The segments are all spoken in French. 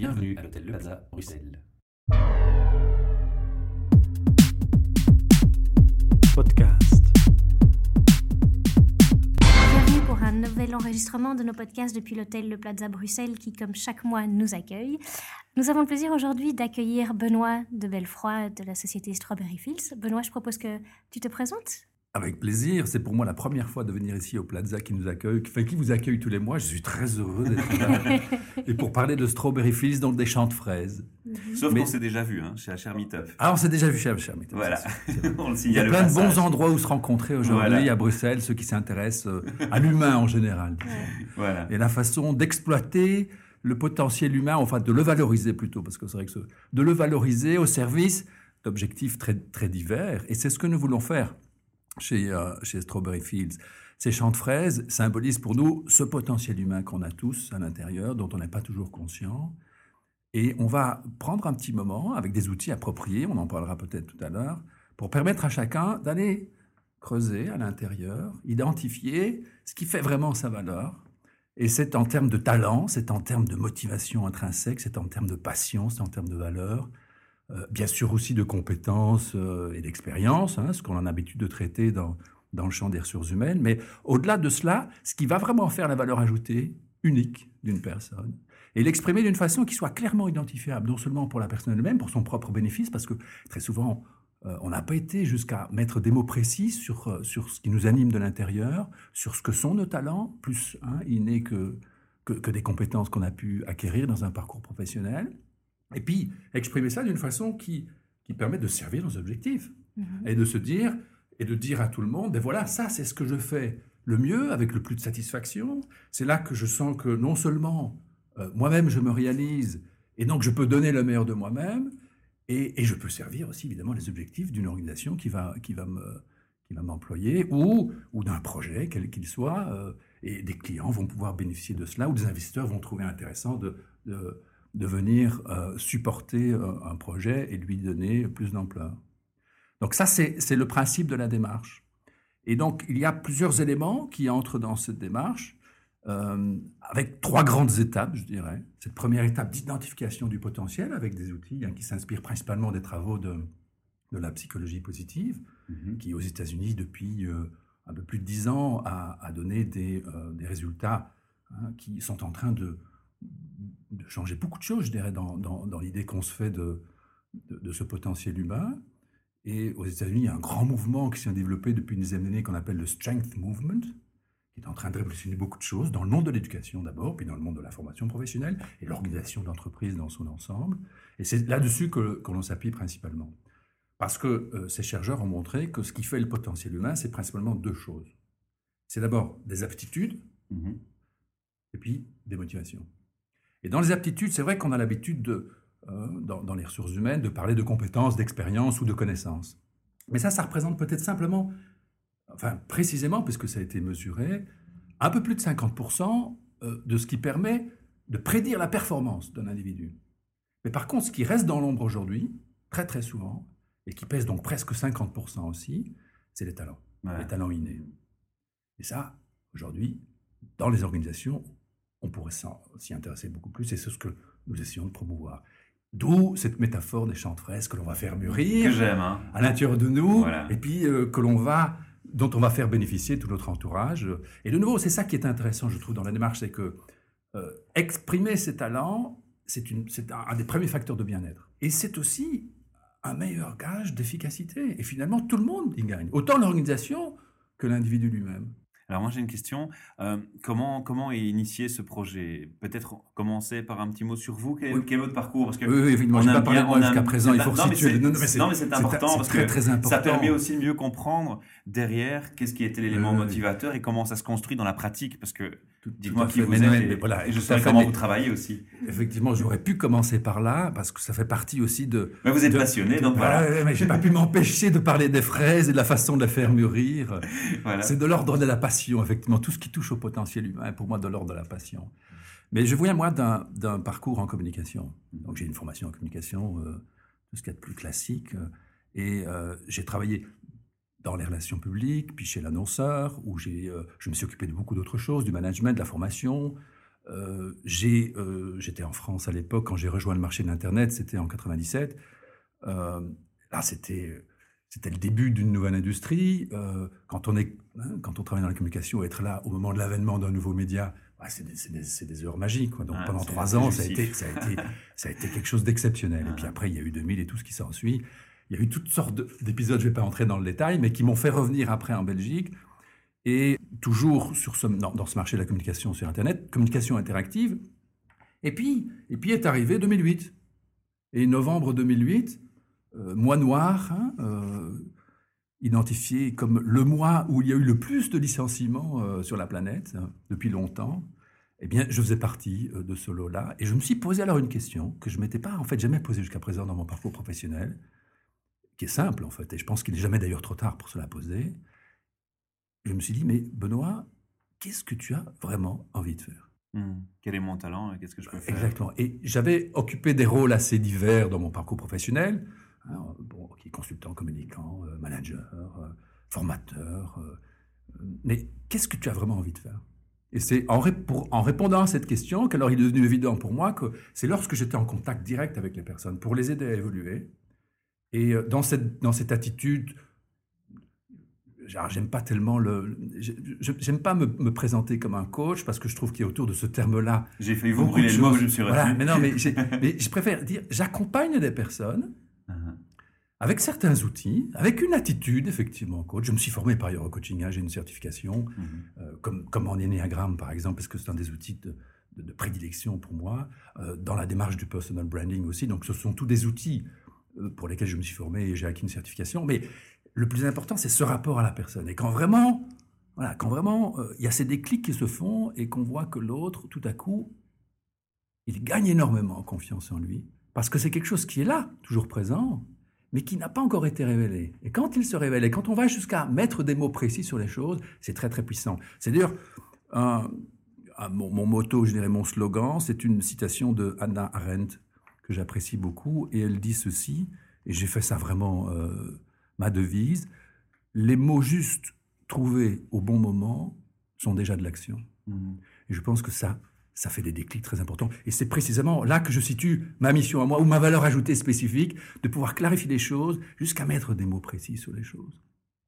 Bienvenue à l'hôtel Le Plaza, Bruxelles. Podcast. Bienvenue pour un nouvel enregistrement de nos podcasts depuis l'hôtel Le Plaza Bruxelles qui, comme chaque mois, nous accueille. Nous avons le plaisir aujourd'hui d'accueillir Benoît de Belfroy de la société Strawberry Fields. Benoît, je propose que tu te présentes. Avec plaisir. C'est pour moi la première fois de venir ici au Plaza qui nous accueille, enfin, qui vous accueille tous les mois. Je suis très heureux d'être là. Et pour parler de Strawberry Fields, donc des champs de fraises. Sauf Mais- qu'on s'est déjà vu hein, chez HR Meetup. Ah, on s'est déjà vu chez Amcham. Voilà, on le Il y a plein de bons endroits où se rencontrer aujourd'hui Voilà. à Bruxelles, ceux qui s'intéressent euh, à l'humain en général. Voilà. Et la façon d'exploiter le potentiel humain, enfin de le valoriser plutôt, parce que c'est vrai que ce- de le valoriser au service d'objectifs très, très divers. Et c'est ce que nous voulons faire chez, euh, chez Strawberry Fields. Ces champs de fraises symbolisent pour nous ce potentiel humain qu'on a tous à l'intérieur, dont on n'est pas toujours conscient. Et on va prendre un petit moment avec des outils appropriés, on en parlera peut-être tout à l'heure, pour permettre à chacun d'aller creuser à l'intérieur, identifier ce qui fait vraiment sa valeur. Et c'est en termes de talent, c'est en termes de motivation intrinsèque, c'est en termes de passion, c'est en termes de valeur, euh, bien sûr aussi de compétences euh, et d'expérience, hein, ce qu'on a l'habitude de traiter dans, dans le champ des ressources humaines. Mais au-delà de cela, ce qui va vraiment faire la valeur ajoutée unique d'une personne, et l'exprimer d'une façon qui soit clairement identifiable, non seulement pour la personne elle-même, pour son propre bénéfice, parce que très souvent, euh, on n'a pas été jusqu'à mettre des mots précis sur, sur ce qui nous anime de l'intérieur, sur ce que sont nos talents, plus hein, innés que, que, que des compétences qu'on a pu acquérir dans un parcours professionnel. Et puis, exprimer ça d'une façon qui, qui permet de servir nos objectifs Mhm. et de se dire et de dire à tout le monde, ben voilà, ça c'est ce que je fais le mieux, avec le plus de satisfaction. C'est là que je sens que non seulement euh, moi-même je me réalise et donc je peux donner le meilleur de moi-même et, et je peux servir aussi évidemment les objectifs d'une organisation qui va qui va me qui va m'employer ou ou d'un projet quel qu'il soit euh, et des clients vont pouvoir bénéficier de cela ou des investisseurs vont trouver intéressant de de, de venir euh, supporter euh, un projet et lui donner plus d'ampleur. Donc ça, c'est le principe de la démarche. Et donc, il y a plusieurs éléments qui entrent dans cette démarche, euh, avec trois grandes étapes, je dirais. Cette première étape d'identification du potentiel, avec des outils hein, qui s'inspirent principalement des travaux de, de la psychologie positive, Mhm. qui aux États-Unis, depuis un peu plus de dix ans, a, a donné des, des résultats hein, qui sont en train de, de changer beaucoup de choses, je dirais, dans, dans- dans l'idée qu'on se fait de, de, de ce potentiel humain. Et aux États-Unis, il y a un grand mouvement qui s'est développé depuis une dizaine d'années qu'on appelle le Strength Movement, qui est en train de révolutionner beaucoup de choses dans le monde de l'éducation d'abord, puis dans le monde de la formation professionnelle et l'organisation d'entreprise dans son ensemble. Et c'est là-dessus que, que l'on s'appuie principalement. Parce que euh, ces chercheurs ont montré que ce qui fait le potentiel humain, c'est principalement deux choses. C'est d'abord des aptitudes Mhm. et puis des motivations. Et dans les aptitudes, c'est vrai qu'on a l'habitude, de, euh, dans, dans les ressources humaines, de parler de compétences, d'expériences ou de connaissances. Mais ça, ça représente peut-être simplement, enfin précisément, puisque ça a été mesuré, un peu plus de 50% euh, de ce qui permet de prédire la performance d'un individu. Mais par contre, ce qui reste dans l'ombre aujourd'hui, très très souvent, et qui pèse donc presque 50% aussi, c'est les talents les talents innés. Et ça, aujourd'hui, dans les organisations, on pourrait s'y intéresser beaucoup plus, et c'est ce que nous essayons de promouvoir. D'où cette métaphore des champs de fraises que l'on va faire mûrir hein. à l'intérieur de nous, Voilà. et puis euh, que l'on va, dont on va faire bénéficier tout notre entourage. Et de nouveau, c'est ça qui est intéressant, je trouve, dans la démarche, c'est que euh, exprimer ses talents, c'est un des premiers facteurs de bien-être. Et c'est aussi un meilleur gage d'efficacité. Et finalement, tout le monde y gagne, autant l'organisation que l'individu lui-même. Alors moi j'ai une question. Euh, comment comment est initié ce projet? Peut-être commencer par un petit mot sur vous. Quel, Oui. quel votre parcours? Parce que Oui, oui, évidemment, on je aime pas parlé bien- de jusqu'à présent, il Non, faut mais c'est- Non, mais c'est- non, mais c'est important parce très, que très important. ça permet aussi de mieux comprendre derrière qu'est-ce qui était l'élément motivateur et comment ça se construit dans la pratique. Parce que dites-moi qui vous êtes et, voilà, je fait, comment vous travaillez aussi. Effectivement, j'aurais pu commencer par là, parce que ça fait partie aussi de... Mais vous êtes de- passionné, de- donc voilà. Ouais, mais j'ai pas pu m'empêcher de parler des fraises et de la façon de les faire mûrir. Voilà. C'est de l'ordre de la passion, effectivement. Tout ce qui touche au potentiel humain est pour moi de l'ordre de la passion. Mais je viens, moi, d'un parcours en communication. Donc, j'ai une formation en communication, euh, tout ce qu'il y a de plus classique. euh, Et euh, j'ai travaillé dans les relations publiques, puis chez l'annonceur, où j'ai, euh, je me suis occupé de beaucoup d'autres choses, du management, de la formation, Euh, j'ai, euh, j'étais en France à l'époque quand j'ai rejoint le marché de l'internet, c'était en 97. Euh, là, c'était c'était le début d'une nouvelle industrie. Quand on est hein, quand on travaille dans la communication, être là au moment de l'avènement d'un nouveau média, bah, c'est des, c'est des- c'est des heures magiques. quoi. Donc Ah, pendant trois ans, ça a, été, ça, a été, ça a été quelque chose d'exceptionnel. Et puis Ah. après, il y a eu 2000 et tout ce qui s'ensuit. Il y a eu toutes sortes de- d'épisodes, je ne vais pas entrer dans le détail, mais qui m'ont fait revenir après en Belgique. Et toujours dans, ce marché de la communication sur Internet, communication interactive. Et puis, et puis est arrivé 2008. Et novembre 2008, euh, mois noir, hein, euh, identifié comme le mois où il y a eu le plus de licenciements euh, sur la planète hein, depuis longtemps. Eh bien, je faisais partie de ce lot-là. Et je me suis posé alors une question que je ne m'étais pas en fait jamais posée jusqu'à présent dans mon parcours professionnel, qui est simple en fait. Et je pense qu'il n'est jamais d'ailleurs trop tard pour se la poser. Je me suis dit, mais Benoît, qu'est-ce que tu as vraiment envie de faire? Hmm. Quel est mon talent et Qu'est-ce que je peux faire? Exactement. Et j'avais occupé des rôles assez divers dans mon parcours professionnel. bon, consultant, communicant, euh, manager, euh, formateur. euh, mais qu'est-ce que tu as vraiment envie de faire? Et c'est en, ré- en répondant à cette question qu'alors il est devenu évident pour moi que c'est lorsque j'étais en contact direct avec les personnes pour les aider à évoluer. Et euh, dans cette, dans cette attitude, j'aime pas tellement le. J'aime pas me, me présenter comme un coach parce que je trouve qu'il y a autour de ce terme-là J'ai failli vous beaucoup de brûler le mot, choses. je me suis Voilà, mais non, mais, je préfère dire, j'accompagne des personnes Mhm. avec certains outils, avec une attitude, effectivement, coach. Je me suis formé par ailleurs au coaching, hein, j'ai une certification, Mhm. euh, comme, comme en énéagramme, par exemple, parce que c'est un des outils de, de- de prédilection pour moi, euh, dans la démarche du personal branding aussi. Donc, ce sont tous des outils pour lesquels je me suis formé et j'ai acquis une certification. Mais le plus important, c'est ce rapport à la personne. Et quand vraiment, voilà, quand vraiment, euh, il y a ces déclics qui se font et qu'on voit que l'autre, tout à coup, il gagne énormément en confiance en lui, parce que c'est quelque chose qui est là, toujours présent, mais qui n'a pas encore été révélé. Et quand il se révèle, et quand on va jusqu'à mettre des mots précis sur les choses, c'est très très puissant. C'est d'ailleurs un, mon, mon motto, je dirais mon slogan, c'est une citation de Hannah Arendt que j'apprécie beaucoup, et elle dit ceci, et j'ai fait ça vraiment euh, ma devise, les mots justes trouvés au bon moment sont déjà de l'action. Mhm. Et je pense que ça, ça fait des déclics très importants. Et c'est précisément là que je situe ma mission à moi, ou ma valeur ajoutée spécifique, de pouvoir clarifier les choses jusqu'à mettre des mots précis sur les choses.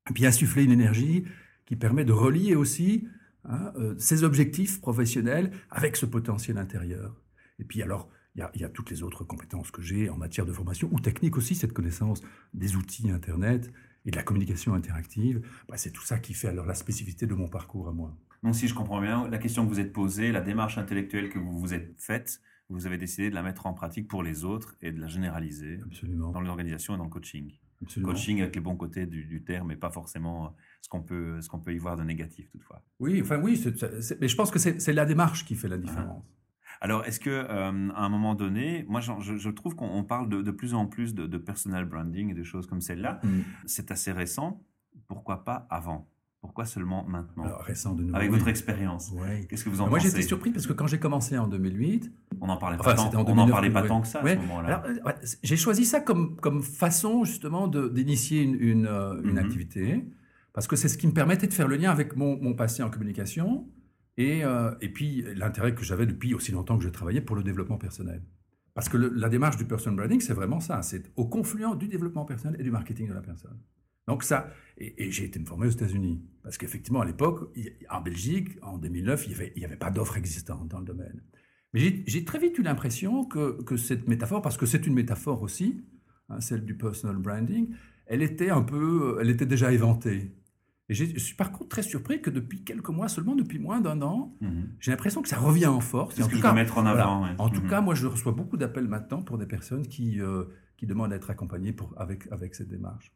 Et puis insuffler une énergie qui permet de relier aussi hein, euh, ses objectifs professionnels avec ce potentiel intérieur. Et puis alors, il y a, il y a toutes les autres compétences que j'ai en matière de formation, ou technique aussi, cette connaissance des outils Internet et de la communication interactive. Bah, c'est tout ça qui fait alors la spécificité de mon parcours à moi. Donc, si je comprends bien, la question que vous êtes posée, la démarche intellectuelle que vous vous êtes faite, vous avez décidé de la mettre en pratique pour les autres et de la généraliser Absolument. dans l'organisation et dans le coaching. absolument. Coaching avec les bons côtés du, du terme et pas forcément euh, ce qu'on peut, ce qu'on peut y voir de négatif toutefois. Oui, enfin oui, c'est- c'est- c'est- mais je pense que c'est c'est la démarche qui fait la différence. Alors, est-ce que euh, à un moment donné, moi, je, je trouve qu'on on parle de, de plus en plus de, de personal branding et de choses comme celle-là. Mm. C'est assez récent. Pourquoi pas avant? Pourquoi seulement maintenant? Alors, récent de nouveau. Avec votre expérience. Ouais. Qu'est-ce que vous en Moi, pensez? j'étais surpris parce que quand j'ai commencé en 2008, On n'en parlait Enfin, pas tant. en on 2009, parlait pas tant que ça à ce moment-là. euh, j'ai choisi ça comme, comme façon justement d'initier une, une, euh, une Mhm. activité parce que c'est ce qui me permettait de faire le lien avec mon, mon passé en communication et, euh, et puis l'intérêt que j'avais depuis aussi longtemps que je travaillais pour le développement personnel. Parce que la démarche du personal branding, c'est vraiment ça. C'est au confluent du développement personnel et du marketing de la personne. Donc ça, et, j'ai été me former aux États-Unis. Parce qu'effectivement, à l'époque, en Belgique, en 2009, il n'y avait, avait pas d'offres existantes dans le domaine. Mais j'ai très vite eu l'impression que, que cette métaphore, parce que c'est une métaphore aussi, hein, celle du personal branding, elle était un peu, elle était déjà éventée. Et je suis par contre très surpris que depuis quelques mois, seulement depuis moins d'un an, Mhm. j'ai l'impression que ça revient en force. En que tout je cas, mettre en voilà. avant. ouais. en tout Mhm. cas, moi, je reçois beaucoup d'appels maintenant pour des personnes qui, euh, qui demandent à être accompagnées pour, avec, avec cette démarche.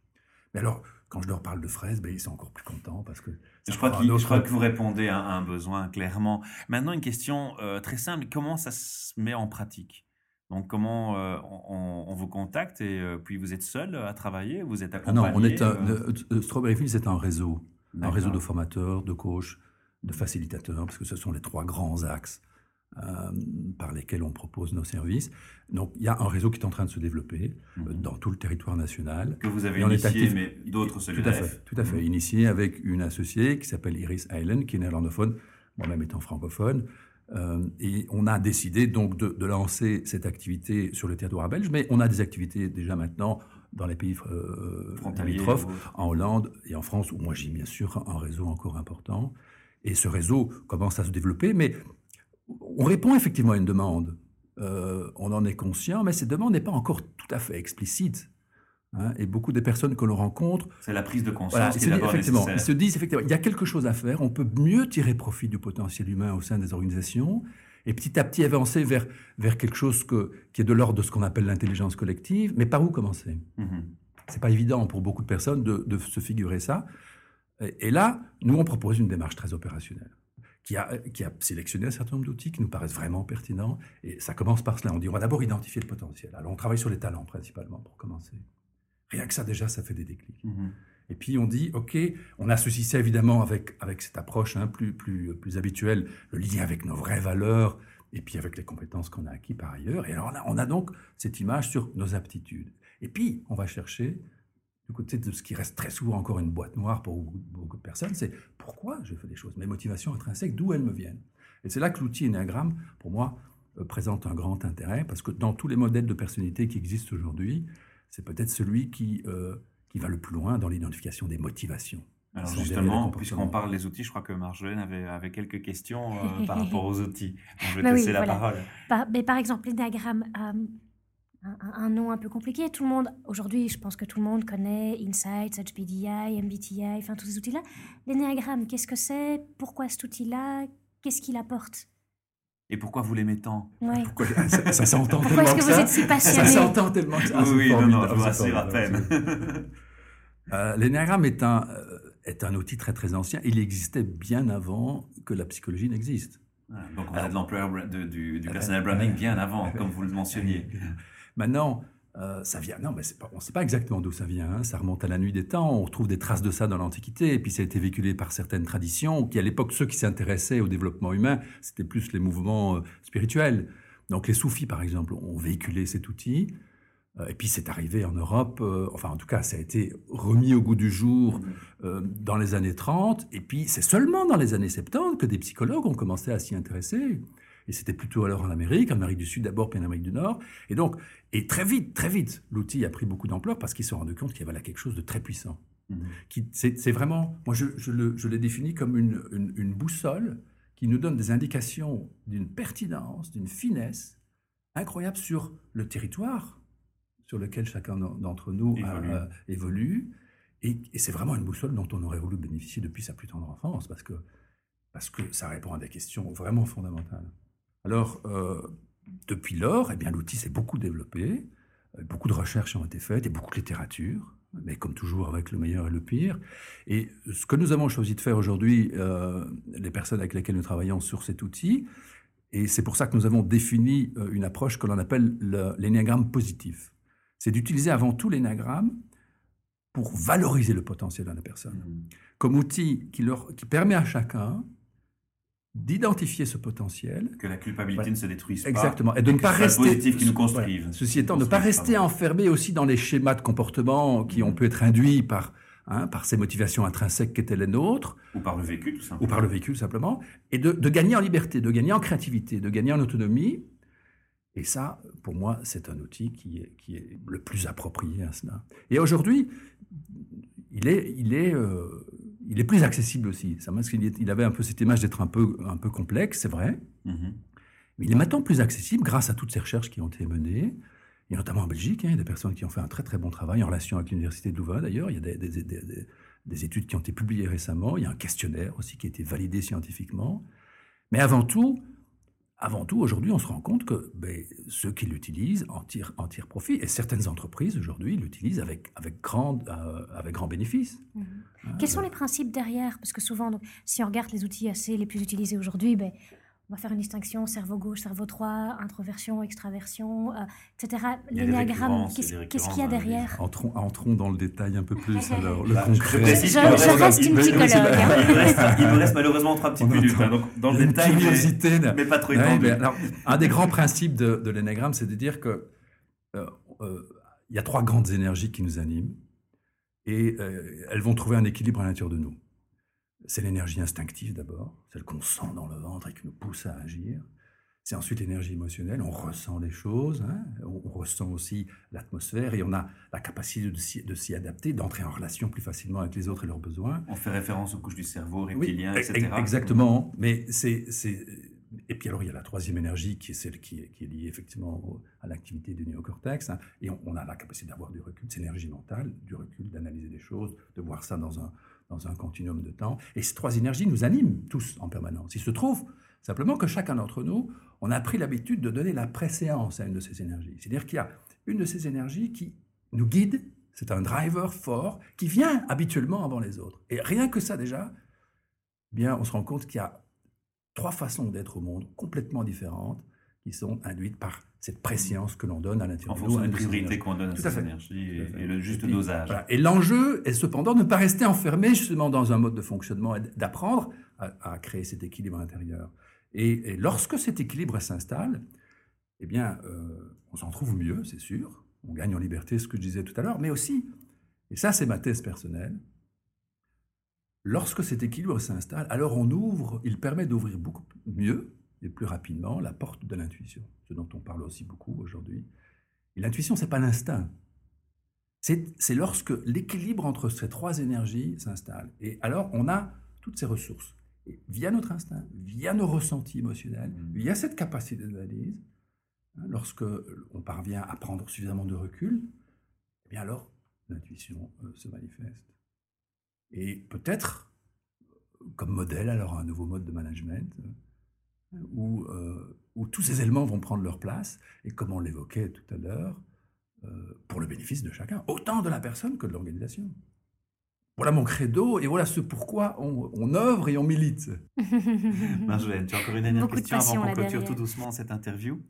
Mais alors, quand je leur parle de fraises, ben, ils sont encore plus contents parce que Je crois, autre- je que vous répondez à, à un besoin clairement. Maintenant, une question euh, très simple. Comment ça se met en pratique? Donc, comment euh, on, on vous contacte et euh, puis vous êtes seul à travailler Vous êtes Ah accompagné non, on est un, euh, Strawberry Fields, c'est un réseau. Un réseau de formateurs, de coachs, de facilitateurs, parce que ce sont les trois grands axes par lesquels on propose nos services. Donc, il y a un réseau qui est en train de se développer Mhm. dans tout le territoire national. Que vous avez Et initié, actif- mais d'autres se Tout à fait, tout à fait. Mhm. Initié avec une associée qui s'appelle Iris Island, qui est néerlandophone, moi-même étant francophone. Euh, et on a décidé donc de, de, lancer cette activité sur le territoire belge, mais on a des activités déjà maintenant dans les pays euh, limitrophes, en Hollande et en France, où moi j'ai bien sûr un réseau encore important. Et ce réseau commence à se développer, mais on répond effectivement à une demande. Euh, on en est conscient, mais cette demande n'est pas encore tout à fait explicite. Hein, et beaucoup des personnes que l'on rencontre. C'est la prise de conscience qui est effectivement, Ils se disent effectivement, il y a quelque chose à faire, on peut mieux tirer profit du potentiel humain au sein des organisations et petit à petit avancer vers, vers quelque chose que, qui est de l'ordre de ce qu'on appelle l'intelligence collective. Mais par où commencer? Ce mm-hmm. C'est pas évident pour beaucoup de personnes de, de se figurer ça. Et, et, là, nous, on propose une démarche très opérationnelle qui a, qui a sélectionné un certain nombre d'outils qui nous paraissent vraiment pertinents. Et ça commence par cela. On dit on va d'abord identifier le potentiel. Alors, on travaille sur les talents principalement pour commencer. Rien que ça, déjà, ça fait des déclics. Mhm. Et puis on dit, OK, on associe ça évidemment avec, avec cette approche hein, plus, plus, plus habituelle, le lien avec nos vraies valeurs, et puis avec les compétences qu'on a acquis par ailleurs. Et alors on a, on a, donc cette image sur nos aptitudes. Et puis on va chercher, du côté de ce qui reste très souvent encore une boîte noire pour beaucoup de personnes, c'est pourquoi je fais des choses, mes motivations intrinsèques, d'où elles me viennent? Et c'est là que l'outil Enneagram, pour moi, euh, présente un grand intérêt, parce que dans tous les modèles de personnalité qui existent aujourd'hui, c'est peut-être celui qui, euh, qui va le plus loin dans l'identification des motivations. Alors justement, puisqu'on parle des outils, je crois que Marjolaine avait, avait quelques questions euh, par rapport aux outils. je vais te laisser la parole. Par, mais par exemple, les diagrammes, euh, un, nom un peu compliqué. Tout le monde, aujourd'hui, je pense que tout le monde connaît Insights, HPDI, MBTI, enfin tous ces outils-là. L'énéagramme, qu'est-ce que c'est? Pourquoi cet outil-là? Qu'est-ce qu'il apporte? Et pourquoi vous l'aimez tant? Pourquoi, ça, ça s'entend tellement est-ce que, vous êtes si passionné? Ça s'entend tellement que ça. oui, non, non, je vous rassure à peine. euh, L'énéagramme est un, euh, est un outil très très ancien. Il existait bien avant que la psychologie n'existe. Ah, donc on a de l'employeur du, du personnel branding bien avant, comme vous le mentionniez. Maintenant, euh, ça vient, non, mais pas, on ne sait pas exactement d'où ça vient. Hein. Ça remonte à la nuit des temps. On retrouve des traces de ça dans l'Antiquité. Et puis ça a été véhiculé par certaines traditions. Qui à l'époque, ceux qui s'intéressaient au développement humain, c'était plus les mouvements euh, spirituels. Donc les soufis, par exemple, ont véhiculé cet outil. Euh, et puis c'est arrivé en Europe. enfin, en tout cas, ça a été remis au goût du jour dans les années 30. Et puis c'est seulement dans les années 70 que des psychologues ont commencé à s'y intéresser. Et c'était plutôt alors en Amérique, en Amérique du Sud d'abord, puis en Amérique du Nord. Et donc, et très vite, très vite, l'outil a pris beaucoup d'ampleur parce qu'ils se sont rendus compte qu'il y avait là quelque chose de très puissant. Mhm. C'est vraiment, moi je, je l'ai défini comme une, une, boussole qui nous donne des indications d'une pertinence, d'une finesse incroyable sur le territoire sur lequel chacun d'entre nous évolue. Et, et c'est vraiment une boussole dont on aurait voulu bénéficier depuis sa plus tendre enfance parce que, parce que ça répond à des questions vraiment fondamentales. Alors, euh, depuis lors, eh bien, l'outil s'est beaucoup développé, euh, beaucoup de recherches ont été faites et beaucoup de littérature, mais comme toujours avec le meilleur et le pire. Et ce que nous avons choisi de faire aujourd'hui, euh, les personnes avec lesquelles nous travaillons sur cet outil, et c'est pour ça que nous avons défini une approche que l'on appelle l'énéagramme positif. C'est d'utiliser avant tout l'énéagramme pour valoriser le potentiel de la personne, mmh. comme outil qui, leur, qui permet à chacun d'identifier ce potentiel. Que la culpabilité ne se détruise pas. Exactement. Et de ne pas rester. positif qui nous construisent. Ceci étant, ne pas rester enfermé aussi dans les schémas de comportement qui ont pu être induits par, hein, par ces motivations intrinsèques qui étaient les nôtres. Ou par le vécu, tout simplement. Ou par le vécu, tout simplement. Et de, de gagner en liberté, de gagner en créativité, de gagner en autonomie. Et ça, pour moi, c'est un outil qui est, qui est le plus approprié à cela. Et aujourd'hui, il est, il est euh, il est plus accessible aussi. Ça, parce il avait un peu cette image d'être un peu, un peu complexe, c'est vrai. Mm-hmm. Mais il est maintenant plus accessible grâce à toutes ces recherches qui ont été menées, et notamment en Belgique. Hein, il y a des personnes qui ont fait un très très bon travail en relation avec l'Université de Louvain d'ailleurs. Il y a des, des, des, des, études qui ont été publiées récemment. Il y a un questionnaire aussi qui a été validé scientifiquement. Mais avant tout, avant tout, aujourd'hui, on se rend compte que ben, ceux qui l'utilisent en tirent, en tirent profit. Et certaines entreprises, aujourd'hui, l'utilisent avec, avec, grand, euh, avec grand bénéfice. Mmh. Hein, Quels sont les principes derrière? Parce que souvent, donc, si on regarde les outils assez les plus utilisés aujourd'hui, ben, on va faire une distinction cerveau gauche, cerveau droit, introversion, extraversion, euh, etc. L'énéagramme, qu'est-ce qu'il y a derrière entrons, entrons, dans le détail un peu plus, alors, le bah, concret. Je, je, reste une psychologue. Il me reste, malheureusement trois petites minutes, hein, donc dans le détail, mais, mais, pas trop étendu. un des grands principes de, de l'énéagramme, c'est de dire que euh, euh, il y a trois grandes énergies qui nous animent et elles vont trouver un équilibre à l'intérieur de nous. C'est l'énergie instinctive d'abord, celle qu'on sent dans le ventre et qui nous pousse à agir. C'est ensuite l'énergie émotionnelle, on ressent les choses, hein. on, ressent aussi l'atmosphère et on a la capacité de s'y adapter, d'entrer en relation plus facilement avec les autres et leurs besoins. On fait référence aux couches du cerveau, reptilien, etc. Exactement, mais c'est... Et puis alors il y a la troisième énergie qui est celle qui est, liée effectivement à l'activité du néocortex, hein. et on, a la capacité d'avoir du recul, c'est l'énergie mentale, du recul, d'analyser les choses, de voir ça dans un, un continuum de temps. Et ces trois énergies nous animent tous en permanence. Il se trouve simplement que chacun d'entre nous on a pris l'habitude de donner la préséance à une de ces énergies. C'est-à-dire qu'il y a une de ces énergies qui nous guide, c'est un driver fort qui vient habituellement avant les autres. Et rien que ça déjà, eh bien, on se rend compte qu'il y a trois façons d'être au monde complètement différentes qui sont induites par cette préscience que l'on donne à l'intérieur. En fonction de la priorité qu'on donne à cette énergie et, le juste dosage. Et l'enjeu est cependant de ne pas rester enfermé justement dans un mode de fonctionnement et d'apprendre à, créer cet équilibre intérieur. Et, lorsque cet équilibre s'installe, eh bien, euh, on s'en trouve mieux, c'est sûr. On gagne en liberté, ce que je disais tout à l'heure, mais aussi, et ça c'est ma thèse personnelle, lorsque cet équilibre s'installe, alors on ouvre, il permet d'ouvrir beaucoup mieux et plus rapidement la porte de l'intuition, ce dont on parle aussi beaucoup aujourd'hui. Et l'intuition, c'est pas l'instinct. C'est lorsque l'équilibre entre ces trois énergies s'installe. Et alors, on a toutes ces ressources via notre instinct, via nos ressentis émotionnels, mm. via cette capacité d'analyse, hein, lorsque on parvient à prendre suffisamment de recul, eh bien alors l'intuition euh, se manifeste. Et peut-être comme modèle alors un nouveau mode de management euh, où, euh, où, tous ces éléments vont prendre leur place et comme on l'évoquait tout à l'heure, pour le bénéfice de chacun, autant de la personne que de l'organisation. Voilà mon credo et voilà ce pourquoi on, œuvre et on milite. Marjolaine, tu as encore une dernière question avant qu'on clôture tout doucement cette interview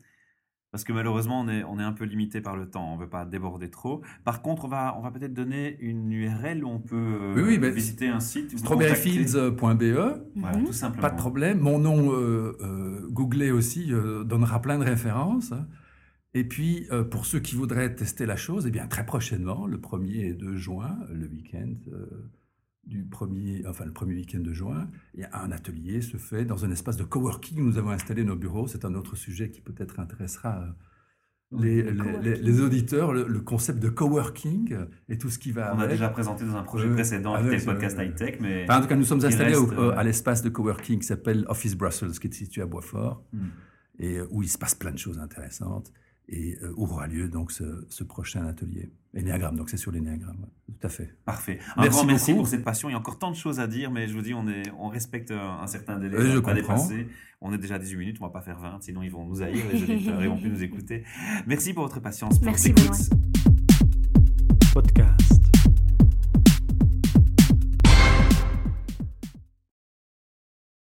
parce que malheureusement, on est, on est un peu limité par le temps. On ne veut pas déborder trop. Par contre, on va, on va peut-être donner une URL où on peut euh, visiter un site. Strawberryfields.be. Voilà, tout simplement. Pas de problème. Mon nom euh, euh googlé aussi euh, donnera plein de références. Et puis, pour ceux qui voudraient tester la chose, eh bien, très prochainement, le 1er et 2 juin, le week-end du premier, enfin, le premier week-end de juin, il y a un atelier se fait dans un espace de coworking. Nous avons installé nos bureaux. C'est un autre sujet qui peut-être intéressera euh, les, les, auditeurs, le, concept de coworking et tout ce qui va On a déjà présenté dans un projet précédent avec le podcast High Tech, mais... en tout cas, nous sommes installés à l'espace de coworking qui s'appelle Office Brussels, qui est situé à Boisfort, hmm. et où il se passe plein de choses intéressantes et euh, où aura lieu donc ce, prochain atelier. L'énéagramme, donc c'est sur l'énéagramme, tout à fait. Parfait. Un merci grand merci pour cette passion. Il y a encore tant de choses à dire, mais je vous dis, on, est, on respecte un, certain délai. Euh, je pas dépasser. On est déjà à 18 minutes, on va pas faire 20, sinon ils vont nous haïr, les auditeurs, ils vont plus nous écouter. Merci pour votre patience. merci, beaucoup.